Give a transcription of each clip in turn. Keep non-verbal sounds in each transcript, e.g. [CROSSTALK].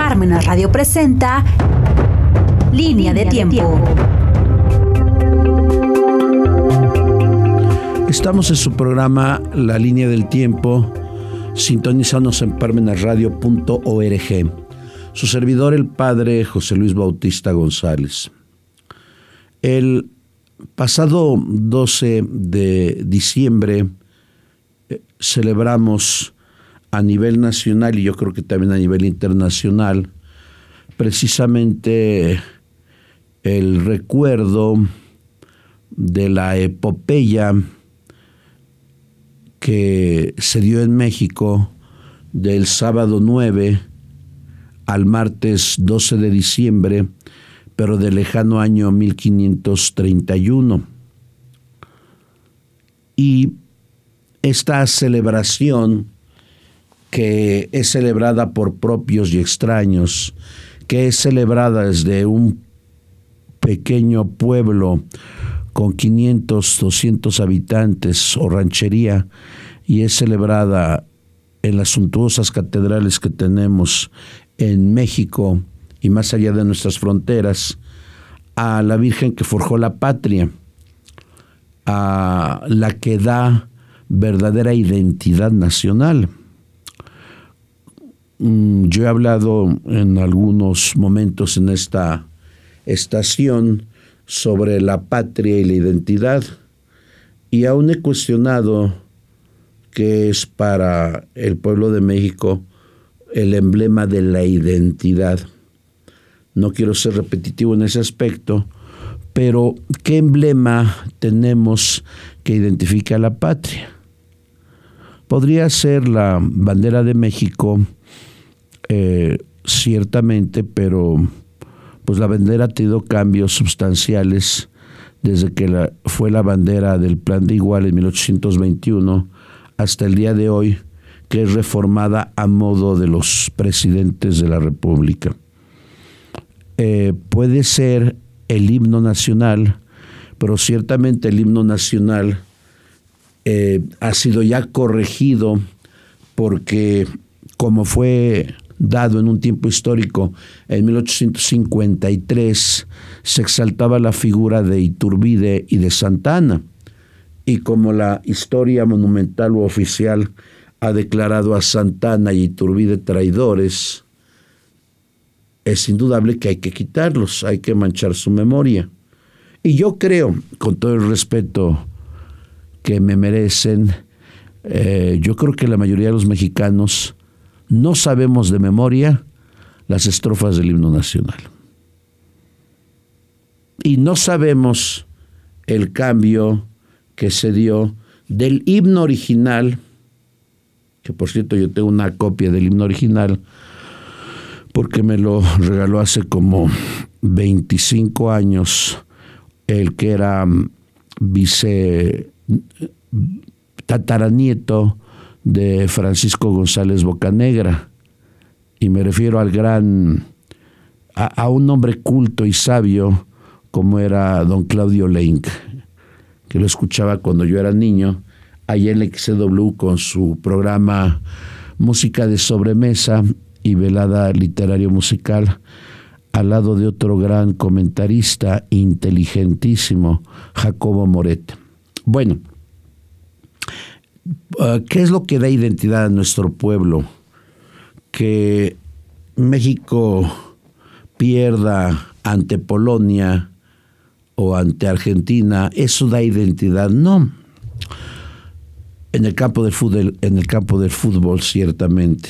Parmenas Radio presenta Línea de Tiempo. Estamos en su programa La Línea del Tiempo, sintonizándonos en parmenasradio.org. Su servidor, el padre José Luis Bautista González. El pasado 12 de diciembre eh, celebramos a nivel nacional y yo creo que también a nivel internacional precisamente el recuerdo de la epopeya que se dio en México del sábado 9 al martes 12 de diciembre, pero del lejano año 1531. Y esta celebración que es celebrada por propios y extraños, que es celebrada desde un pequeño pueblo con 500, 200 habitantes o ranchería y es celebrada en las suntuosas catedrales que tenemos en México y más allá de nuestras fronteras, a la Virgen que forjó la patria, a la que da verdadera identidad nacional. Mm, yo he hablado en algunos momentos en esta estación sobre la patria y la identidad y aún he cuestionado qué es para el pueblo de México el emblema de la identidad. No quiero ser repetitivo en ese aspecto, pero ¿qué emblema tenemos que identifica la patria? Podría ser la bandera de México, eh, ciertamente, pero pues la bandera ha tenido cambios sustanciales desde que fue la bandera del Plan de Igual en 1821 hasta el día de hoy, que es reformada a modo de los presidentes de la República. Eh, puede ser el himno nacional, pero ciertamente el himno nacional eh, ha sido ya corregido porque como fue dado en un tiempo histórico, en 1853, se exaltaba la figura de Iturbide y de Santana. Y como la historia monumental o oficial ha declarado a Santana y Iturbide traidores, es indudable que hay que quitarlos, hay que manchar su memoria. Y yo creo, con todo el respeto que me merecen, eh, yo creo que la mayoría de los mexicanos no sabemos de memoria las estrofas del himno nacional. Y no sabemos el cambio que se dio del himno original, que por cierto yo tengo una copia del himno original, porque me lo regaló hace como 25 años el que era vice tataranieto de Francisco González Bocanegra. Y me refiero al gran, a, un hombre culto y sabio como era don Claudio Lenk, que lo escuchaba cuando yo era niño, allá en XW con su programa Música de Sobremesa y Velada Literario Musical, al lado de otro gran comentarista inteligentísimo, Jacobo Moret. Bueno, Ah, ¿Qué es lo que da identidad a nuestro pueblo? Que México pierda ante Polonia o ante Argentina, ¿eso da identidad? No. En el campo del fútbol, ciertamente.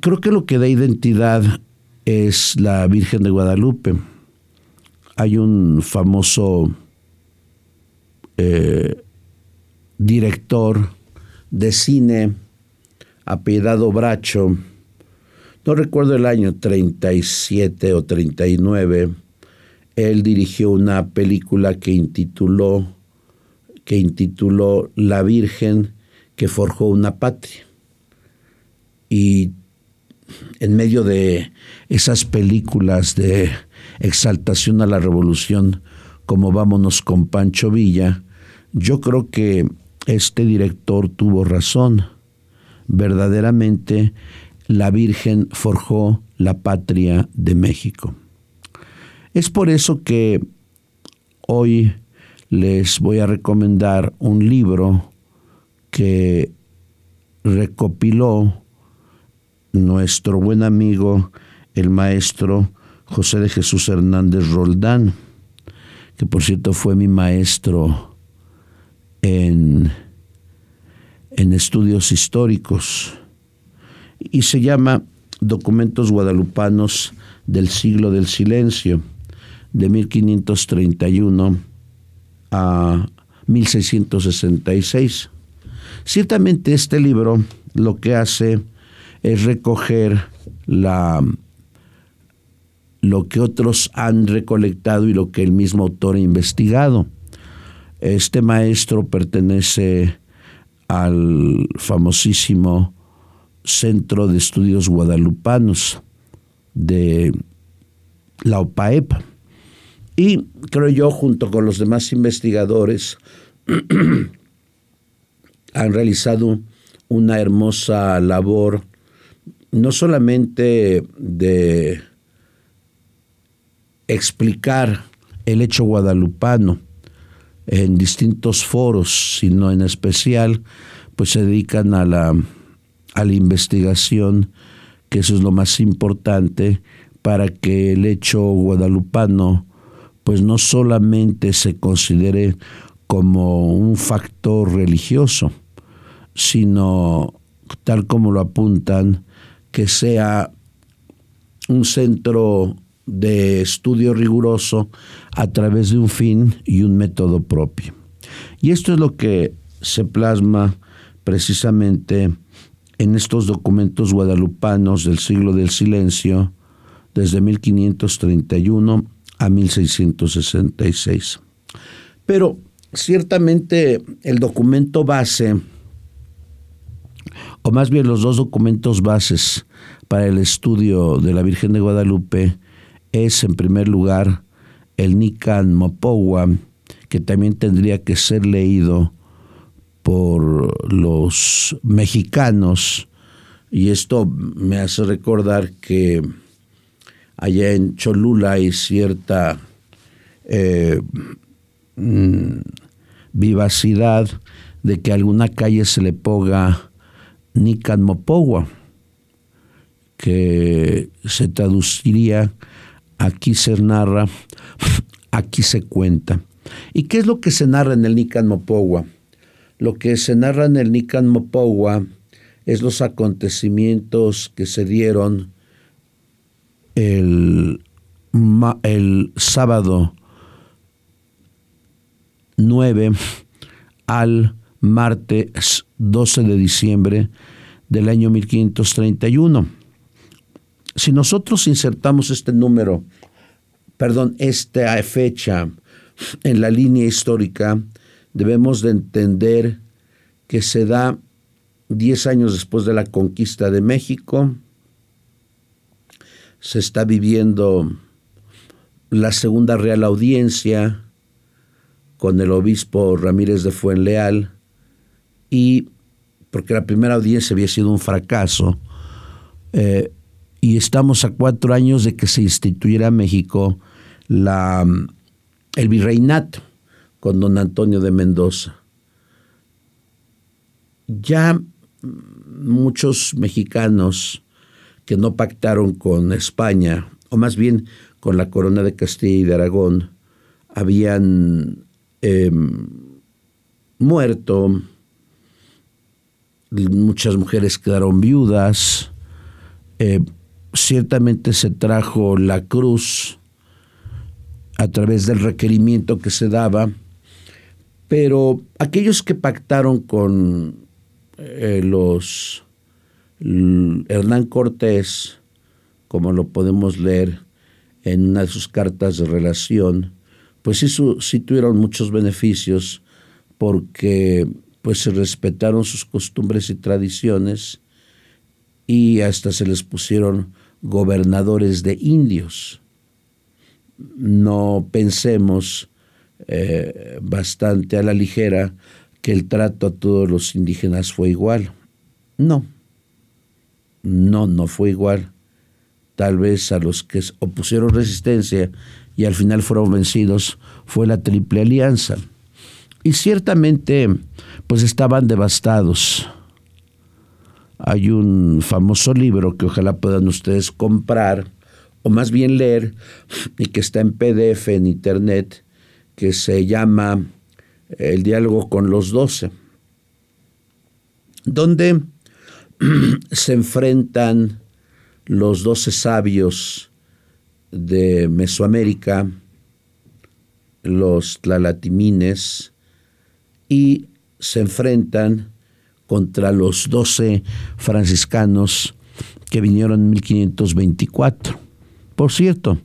Creo que lo que da identidad es la Virgen de Guadalupe. Hay un famoso eh, director de cine apellidado Bracho, no recuerdo el año 37 o 39, él dirigió una película que intituló, que intituló La Virgen que forjó una patria. Y en medio de esas películas de exaltación a la revolución, como Vámonos con Pancho Villa, yo creo que este director tuvo razón. Verdaderamente la Virgen forjó la patria de México. Es por eso que hoy les voy a recomendar un libro que recopiló nuestro buen amigo, el maestro José de Jesús Hernández Roldán, que por cierto fue mi maestro en, en estudios históricos y se llama Documentos Guadalupanos del siglo del silencio, de 1531 a 1666. Ciertamente este libro lo que hace es recoger la, lo que otros han recolectado y lo que el mismo autor ha investigado. Este maestro pertenece al famosísimo Centro de Estudios Guadalupanos de la OPAEP. Y creo yo, junto con los demás investigadores, [CLEARS THROAT] han realizado una hermosa labor, no solamente de explicar el hecho guadalupano en distintos foros, sino en especial, pues se dedican a la a la investigación, que eso es lo más importante para que el hecho guadalupano pues no solamente se considere como un factor religioso, sino tal como lo apuntan, que sea un centro de estudio riguroso a través de un fin y un método propio. Y esto es lo que se plasma precisamente en estos documentos guadalupanos del siglo del silencio, desde 1531 a 1666. Pero ciertamente el documento base, o más bien los dos documentos bases para el estudio de la Virgen de Guadalupe, es en primer lugar el Nican Mopowa, que también tendría que ser leído por los mexicanos. Y esto me hace recordar que allá en Cholula hay cierta eh, mm, vivacidad de que a alguna calle se le ponga Nican Mopogua, que se traduciría aquí se narra, [LAUGHS] aquí se cuenta. ¿Y qué es lo que se narra en el Nican Mopogua? Lo que se narra en el Nican Mopowa es los acontecimientos que se dieron el, el sábado 9 al martes 12 de diciembre del año 1531. Si nosotros insertamos este número, perdón, esta fecha en la línea histórica, debemos de entender que se da diez años después de la conquista de México, se está viviendo la segunda real audiencia con el obispo Ramírez de Fuenleal y porque la primera audiencia había sido un fracaso eh, y estamos a cuatro años de que se instituyera en México la, el virreinato con don Antonio de Mendoza. Ya muchos mexicanos que no pactaron con España, o más bien con la corona de Castilla y de Aragón, habían em, muerto, muchas mujeres quedaron viudas, eh, ciertamente se trajo la cruz a través del requerimiento que se daba pero aquellos que pactaron con eh, los Hernán Cortés, como lo podemos leer en una de sus cartas de relación, pues sí, sí tuvieron muchos beneficios porque pues se respetaron sus costumbres y tradiciones y hasta se les pusieron gobernadores de indios. No pensemos eh, bastante a la ligera que el trato a todos los indígenas fue igual. No. No, no fue igual. Tal vez a los que opusieron resistencia y al final fueron vencidos fue la Triple Alianza. Y ciertamente, pues estaban devastados. Hay un famoso libro que ojalá puedan ustedes comprar, o más bien leer, y que está en PDF en internet, que se llama El diálogo con los doce, donde [CLEARS THROAT] se enfrentan los doce sabios de Mesoamérica, los tlalatimines, y se enfrentan contra los doce franciscanos que vinieron en 1524. Por cierto,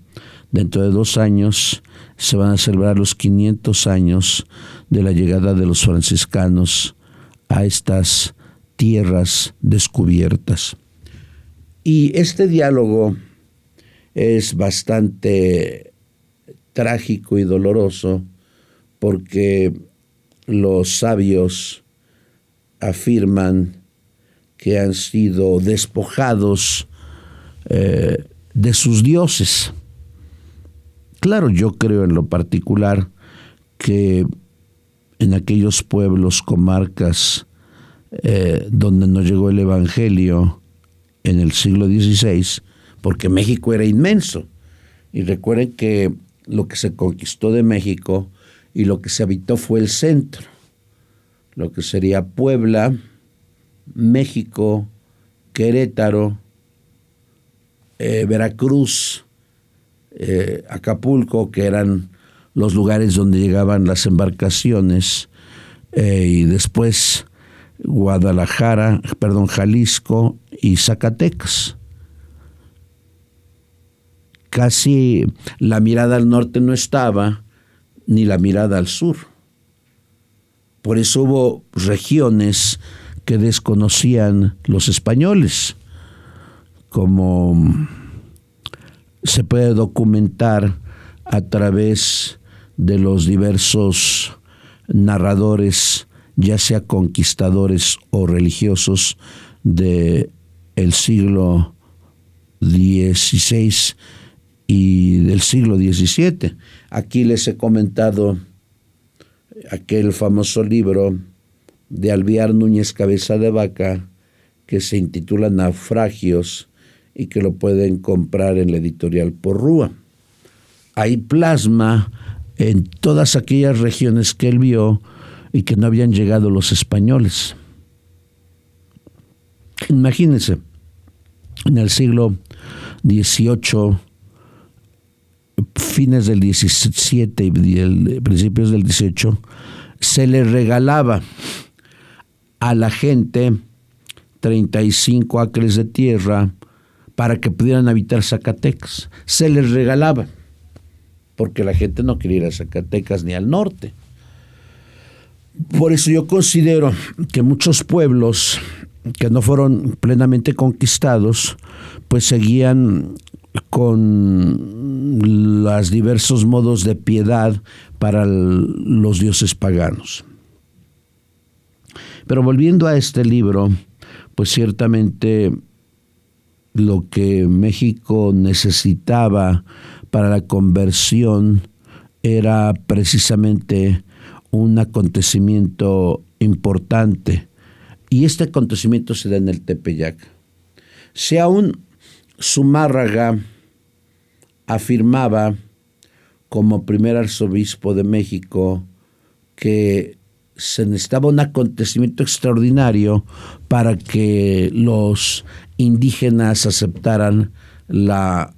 dentro de dos años se van a celebrar los 500 años de la llegada de los franciscanos a estas tierras descubiertas. Y este diálogo es bastante trágico y doloroso porque los sabios afirman que han sido despojados eh, de sus dioses. Claro, yo creo en lo particular que en aquellos pueblos, comarcas, eh, donde nos llegó el Evangelio en el siglo XVI, porque México era inmenso. Y recuerden que lo que se conquistó de México y lo que se habitó fue el centro, lo que sería Puebla, México, Querétaro, eh, Veracruz, eh, Acapulco, que eran los lugares donde llegaban las embarcaciones, y después Guadalajara, perdón, Jalisco y Zacatecas. Casi la mirada al norte no estaba, ni la mirada al sur. Por eso hubo regiones que desconocían los españoles, como se puede documentar a través de los diversos narradores ya sea conquistadores o religiosos del el siglo XVI y del siglo XVII. Aquí les he comentado aquel famoso libro de Alviar Núñez Cabeza de Vaca que se intitula Naufragios y que lo pueden comprar en la editorial Porrúa. Ahí plasma en todas aquellas regiones que él vio y que no habían llegado los españoles. Imagínense, en el siglo XVIII, fines del XVII y principios del XVIII, se le regalaba a la gente 35 acres de tierra para que pudieran habitar Zacatecas. Se les regalaba, porque la gente no quería ir a Zacatecas ni al norte. Por eso yo considero que muchos pueblos que no fueron plenamente conquistados, pues seguían con los diversos modos de piedad para los dioses paganos. Pero volviendo a este libro, pues ciertamente lo que México necesitaba para la conversión era precisamente un acontecimiento importante. Y este acontecimiento se da en el Tepeyac. Si aún Zumárraga afirmaba como primer arzobispo de México que se necesitaba un acontecimiento extraordinario para que los indígenas aceptaran la,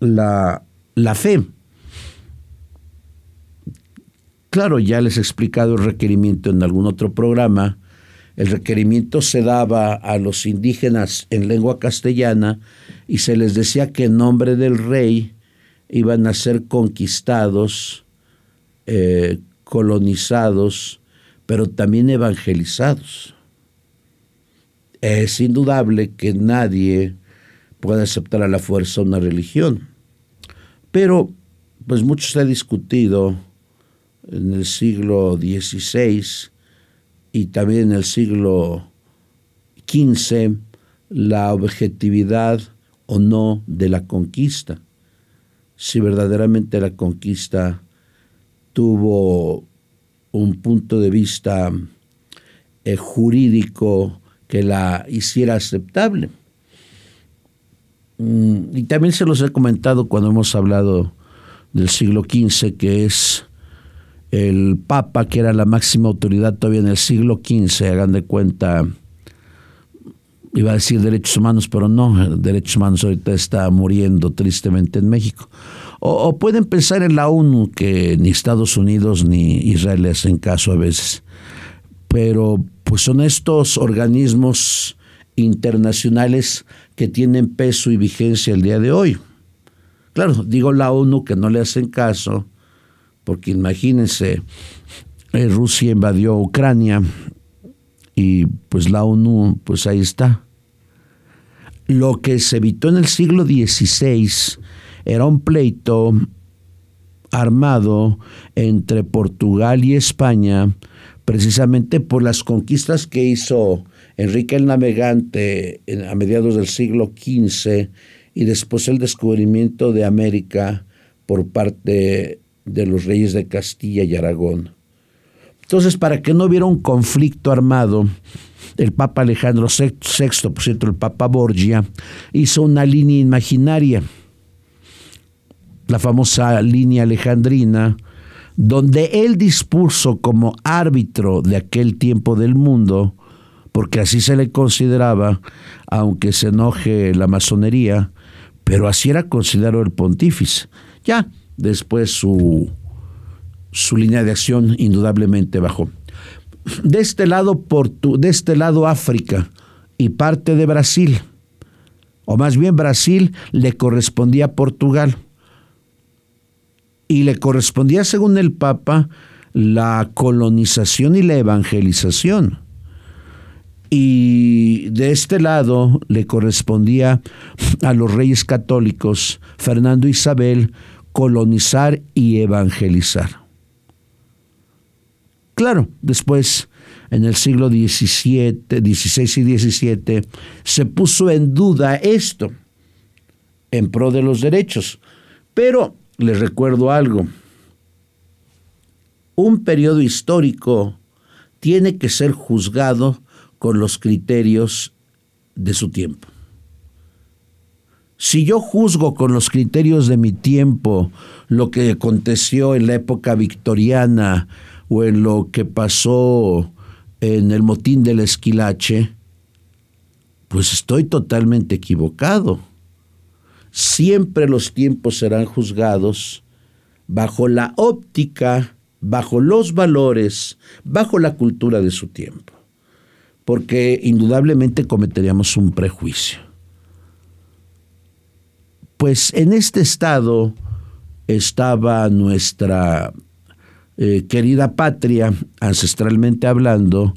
la, la fe. Claro, ya les he explicado el requerimiento en algún otro programa. El requerimiento se daba a los indígenas en lengua castellana y se les decía que en nombre del rey iban a ser conquistados, eh, colonizados, pero también evangelizados. Es indudable que nadie puede aceptar a la fuerza una religión, pero pues mucho se ha discutido en el siglo XVI y también en el siglo XV la objetividad o no de la conquista. Si verdaderamente la conquista tuvo un punto de vista eh, jurídico que la hiciera aceptable. Mm, y también se los he comentado cuando hemos hablado del siglo XV, que es el Papa, que era la máxima autoridad todavía en el siglo XV, hagan de cuenta, iba a decir derechos humanos, pero no, derechos humanos ahorita está muriendo tristemente en México. O, pueden pensar en la ONU, que ni Estados Unidos ni Israel le hacen caso a veces. Pero pues son estos organismos internacionales que tienen peso y vigencia el día de hoy. Claro, digo la ONU que no le hacen caso, porque imagínense, eh, Rusia invadió Ucrania y pues la ONU, pues ahí está. Lo que se evitó en el siglo XVI era un pleito armado entre Portugal y España, precisamente por las conquistas que hizo Enrique el Navegante a mediados del siglo XV y después el descubrimiento de América por parte de los reyes de Castilla y Aragón. Entonces, para que no hubiera un conflicto armado, el Papa Alejandro VI, por cierto, el Papa Borgia, hizo una línea imaginaria, la famosa línea alejandrina, donde él dispuso como árbitro de aquel tiempo del mundo, porque así se le consideraba, aunque se enoje la masonería, pero así era considerado el pontífice. Ya, después su, su línea de acción indudablemente bajó. De este lado, de este lado África y parte de Brasil, o más bien Brasil le correspondía a Portugal y le correspondía, según el Papa, la colonización y la evangelización. Y de este lado le correspondía a los reyes católicos, Fernando e Isabel, colonizar y evangelizar. Claro, después, en el siglo XVII, XVI y XVII, se puso en duda esto en pro de los derechos. Pero les recuerdo algo. Un periodo histórico tiene que ser juzgado con los criterios de su tiempo. Si yo juzgo con los criterios de mi tiempo lo que aconteció en la época victoriana o en lo que pasó en el motín del esquilache, pues estoy totalmente equivocado siempre los tiempos serán juzgados bajo la óptica, bajo los valores, bajo la cultura de su tiempo, porque indudablemente cometeríamos un prejuicio. Pues en este estado estaba nuestra eh, querida patria, ancestralmente hablando,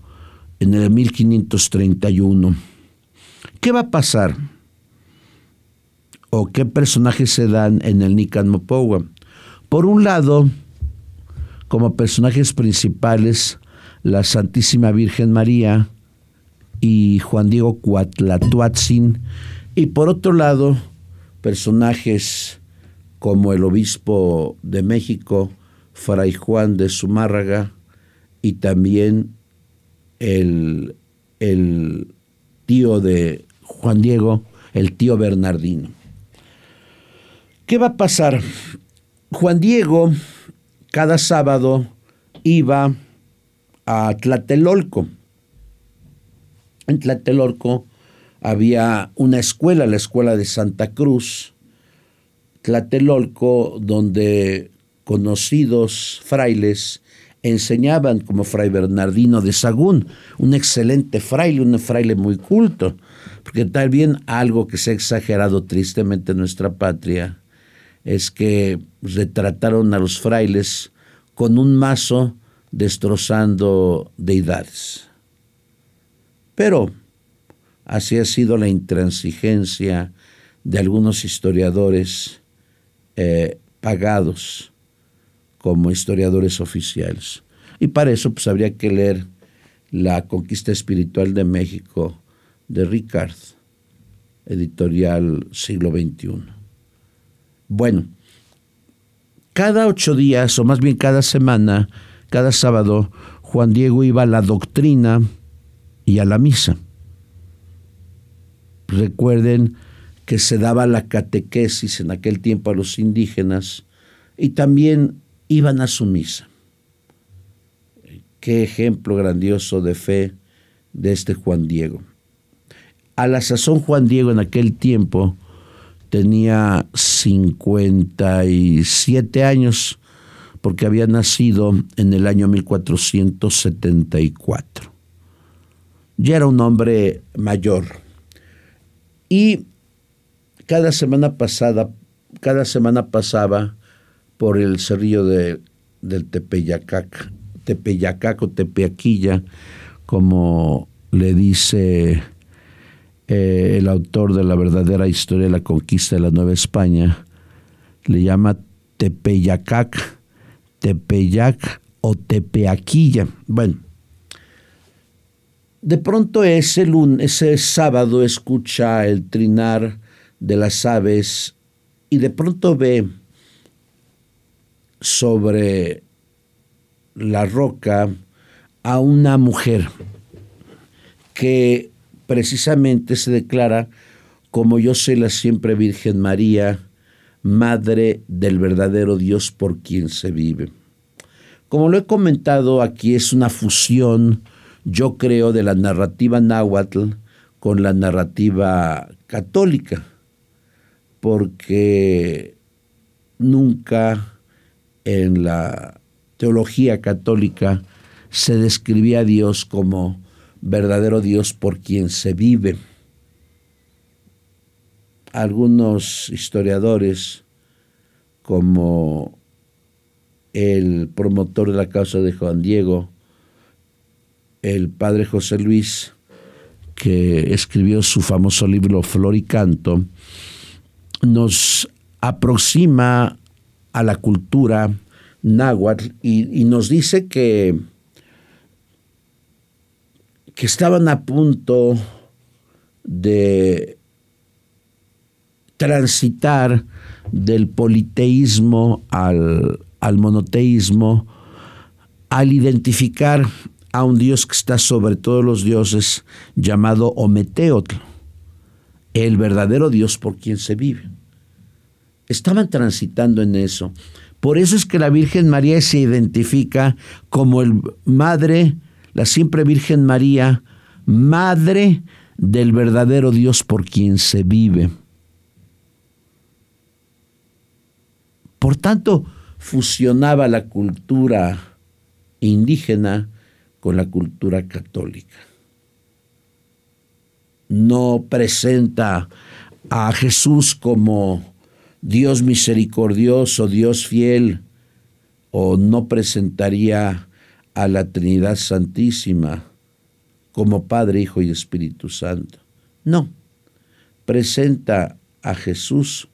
en el 1531. ¿Qué va a pasar? o qué personajes se dan en el Nican Mopowa. Por un lado, como personajes principales, la Santísima Virgen María y Juan Diego Cuatlatuatzin, y por otro lado, personajes como el obispo de México, Fray Juan de Zumárraga, y también el, el tío de Juan Diego, el tío Bernardino. ¿Qué va a pasar? Juan Diego cada sábado iba a Tlatelolco. En Tlatelolco había una escuela, la escuela de Santa Cruz, Tlatelolco, donde conocidos frailes enseñaban como fray Bernardino de Sagún, un excelente fraile, un fraile muy culto, porque también algo que se ha exagerado tristemente en nuestra patria es que retrataron a los frailes con un mazo destrozando deidades. Pero así ha sido la intransigencia de algunos historiadores eh, pagados como historiadores oficiales. Y para eso pues habría que leer La conquista espiritual de México de Ricard editorial siglo XXI. Bueno, cada ocho días, o más bien cada semana, cada sábado, Juan Diego iba a la doctrina y a la misa. Recuerden que se daba la catequesis en aquel tiempo a los indígenas y también iban a su misa. Qué ejemplo grandioso de fe de este Juan Diego. A la sazón Juan Diego en aquel tiempo tenía 57 años porque había nacido en el año 1474. Ya era un hombre mayor. Y cada semana pasada, cada semana pasaba por el cerrillo de, del Tepeyacac, Tepeyacac o Tepeaquilla, como le dice eh, el autor de la verdadera historia de la conquista de la Nueva España, le llama Tepeyacac, Tepeyac o Tepeaquilla. Bueno, de pronto ese, ese sábado escucha el trinar de las aves y de pronto ve sobre la roca a una mujer que precisamente se declara como yo soy la siempre Virgen María, Madre del verdadero Dios por quien se vive. Como lo he comentado, aquí es una fusión, yo creo, de la narrativa náhuatl con la narrativa católica, porque nunca en la teología católica se describía a Dios como verdadero Dios por quien se vive. Algunos historiadores, como el promotor de la causa de Juan Diego, el padre José Luis, que escribió su famoso libro Flor y Canto, nos aproxima a la cultura náhuatl y, nos dice que que estaban a punto de transitar del politeísmo al, al monoteísmo al identificar a un Dios que está sobre todos los dioses llamado Ometeotl, el verdadero Dios por quien se vive. Estaban transitando en eso. Por eso es que la Virgen María se identifica como el madre la siempre Virgen María, Madre del verdadero Dios por quien se vive. Por tanto, fusionaba la cultura indígena con la cultura católica. No presenta a Jesús como Dios misericordioso, Dios fiel, o no presentaría a la Trinidad Santísima como Padre, Hijo y Espíritu Santo. No, presenta a Jesús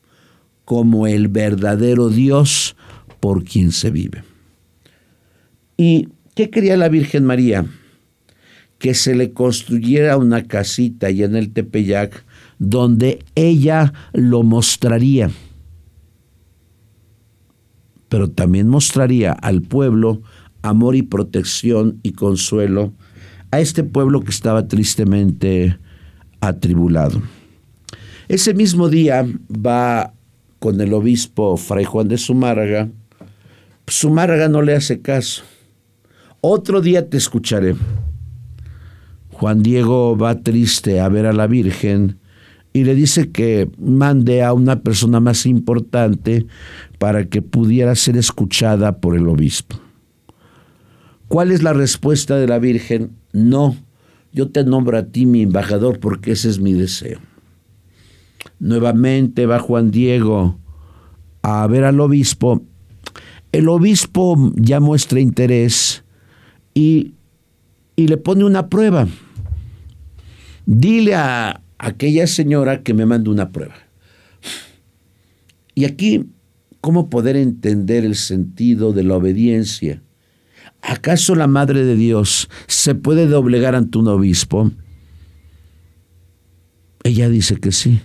como el verdadero Dios por quien se vive. ¿Y qué quería la Virgen María? Que se le construyera una casita allá en el Tepeyac donde ella lo mostraría, pero también mostraría al pueblo amor y protección y consuelo a este pueblo que estaba tristemente atribulado. Ese mismo día va con el obispo Fray Juan de Zumárraga. Zumárraga no le hace caso. Otro día te escucharé. Juan Diego va triste a ver a la Virgen y le dice que mande a una persona más importante para que pudiera ser escuchada por el obispo. ¿Cuál es la respuesta de la Virgen? No, yo te nombro a ti mi embajador porque ese es mi deseo. Nuevamente va Juan Diego a ver al obispo. El obispo ya muestra interés y, le pone una prueba. Dile a aquella señora que me mande una prueba. Y aquí, ¿cómo poder entender el sentido de la obediencia? ¿Acaso la Madre de Dios se puede doblegar ante un obispo? Ella dice que sí.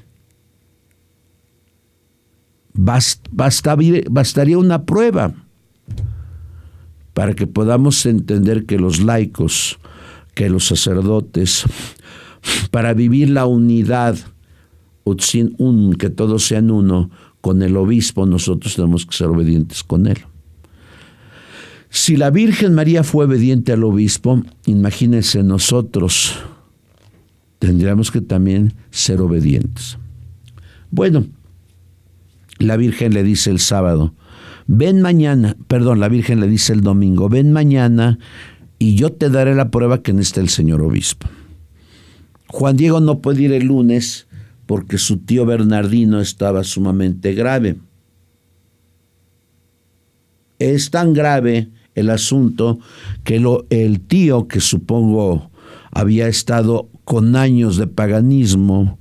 bastaría una prueba para que podamos entender que los laicos, que los sacerdotes, para vivir la unidad, que todos sean uno, con el obispo, nosotros tenemos que ser obedientes con él. Si la Virgen María fue obediente al obispo, imagínense nosotros, tendríamos que también ser obedientes. Bueno, la Virgen le dice el sábado, ven mañana, perdón, la Virgen le dice el domingo, ven mañana y yo te daré la prueba que necesita el señor obispo. Juan Diego no puede ir el lunes porque su tío Bernardino estaba sumamente grave. Es tan grave el asunto que lo, el tío, que supongo había estado con años de paganismo,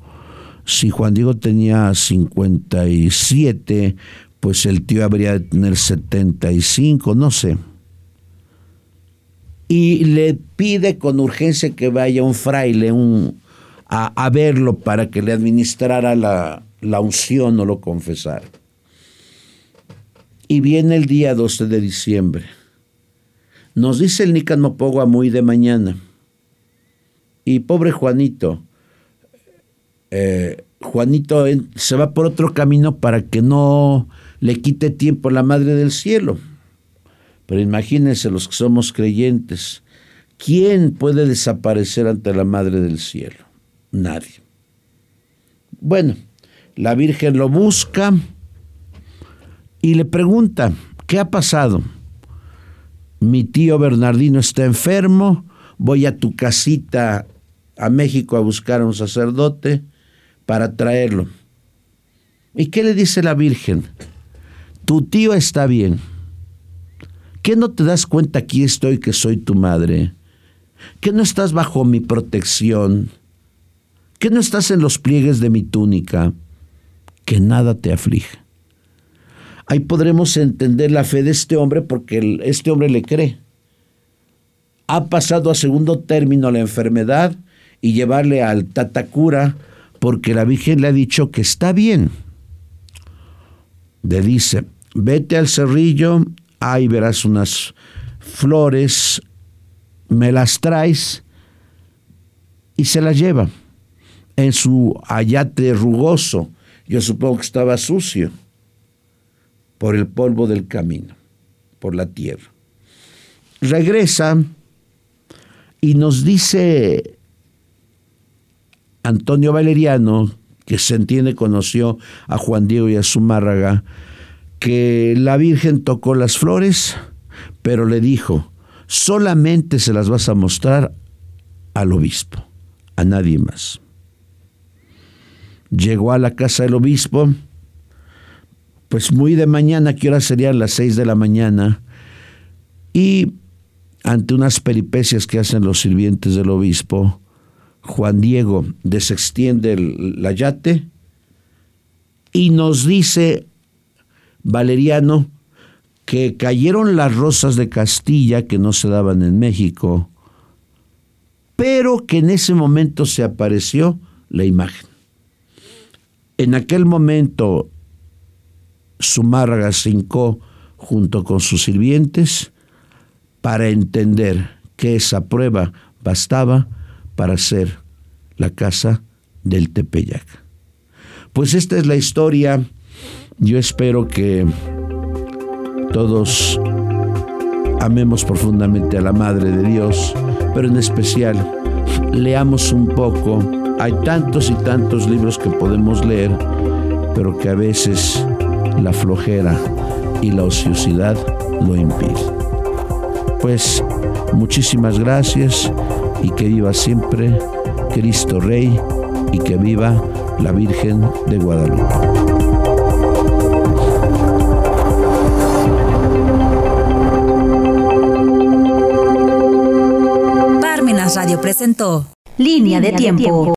si Juan Diego tenía 57, pues el tío habría de tener 75, no sé. Y le pide con urgencia que vaya un fraile un, a, verlo para que le administrara la, la unción o lo confesara. Y viene el día 12 de diciembre. Nos dice el Nican Mopogua muy de mañana. Y pobre Juanito, eh, Juanito se va por otro camino para que no le quite tiempo a la Madre del Cielo. Pero imagínense los que somos creyentes, ¿quién puede desaparecer ante la Madre del Cielo? Nadie. Bueno, la Virgen lo busca y le pregunta, ¿qué ha pasado? Mi tío Bernardino está enfermo, voy a tu casita a México a buscar a un sacerdote para traerlo. ¿Y qué le dice la Virgen? Tu tío está bien. ¿Qué no te das cuenta aquí estoy que soy tu madre? ¿Que no estás bajo mi protección? ¿Que no estás en los pliegues de mi túnica? Que nada te aflige. Ahí podremos entender la fe de este hombre porque este hombre le cree. Ha pasado a segundo término la enfermedad y llevarle al Tatacura porque la Virgen le ha dicho que está bien. Le dice, vete al cerrillo, ahí verás unas flores, me las traes y se las lleva en su ayate rugoso. Yo supongo que estaba sucio por el polvo del camino, por la tierra. Regresa y nos dice Antonio Valeriano, que se entiende conoció a Juan Diego y a Zumárraga, que la Virgen tocó las flores, pero le dijo, solamente se las vas a mostrar al obispo, a nadie más. Llegó a la casa del obispo, pues muy de mañana, que hora serían las seis de la mañana, y ante unas peripecias que hacen los sirvientes del obispo, Juan Diego desextiende el, la yate y nos dice Valeriano que cayeron las rosas de Castilla que no se daban en México, pero que en ese momento se apareció la imagen. En aquel momento Zumárraga se hincó junto con sus sirvientes para entender que esa prueba bastaba para ser la casa del Tepeyac. Pues esta es la historia. Yo espero que todos amemos profundamente a la Madre de Dios, pero en especial leamos un poco. Hay tantos y tantos libros que podemos leer, pero que a veces la flojera y la ociosidad lo impiden. Pues muchísimas gracias y que viva siempre Cristo Rey y que viva la Virgen de Guadalupe. Radio presentó Línea de tiempo.